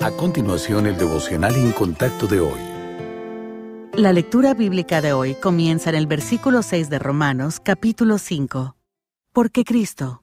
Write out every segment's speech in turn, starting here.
A continuación, el devocional en contacto de hoy. La lectura bíblica de hoy comienza en el versículo 6 de Romanos, capítulo 5. Porque Cristo,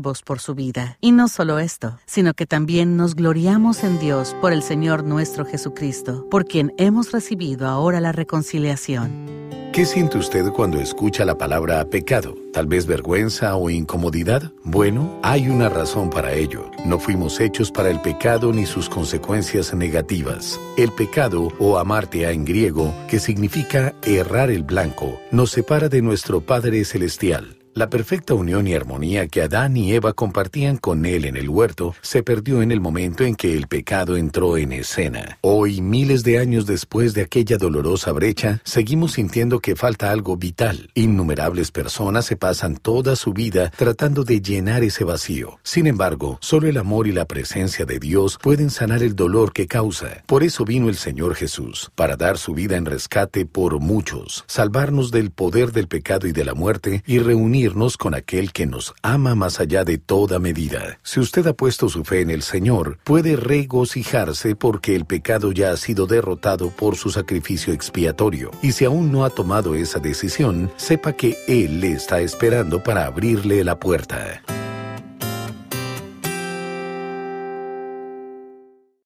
por su vida. Y no solo esto, sino que también nos gloriamos en Dios por el Señor nuestro Jesucristo, por quien hemos recibido ahora la reconciliación. ¿Qué siente usted cuando escucha la palabra pecado? ¿Tal vez vergüenza o incomodidad? Bueno, hay una razón para ello. No fuimos hechos para el pecado ni sus consecuencias negativas. El pecado, o amartea en griego, que significa errar el blanco, nos separa de nuestro Padre Celestial. La perfecta unión y armonía que Adán y Eva compartían con él en el huerto se perdió en el momento en que el pecado entró en escena. Hoy, miles de años después de aquella dolorosa brecha, seguimos sintiendo que falta algo vital. Innumerables personas se pasan toda su vida tratando de llenar ese vacío. Sin embargo, solo el amor y la presencia de Dios pueden sanar el dolor que causa. Por eso vino el Señor Jesús, para dar su vida en rescate por muchos, salvarnos del poder del pecado y de la muerte y reunir con aquel que nos ama más allá de toda medida. Si usted ha puesto su fe en el Señor, puede regocijarse porque el pecado ya ha sido derrotado por su sacrificio expiatorio. Y si aún no ha tomado esa decisión, sepa que Él le está esperando para abrirle la puerta.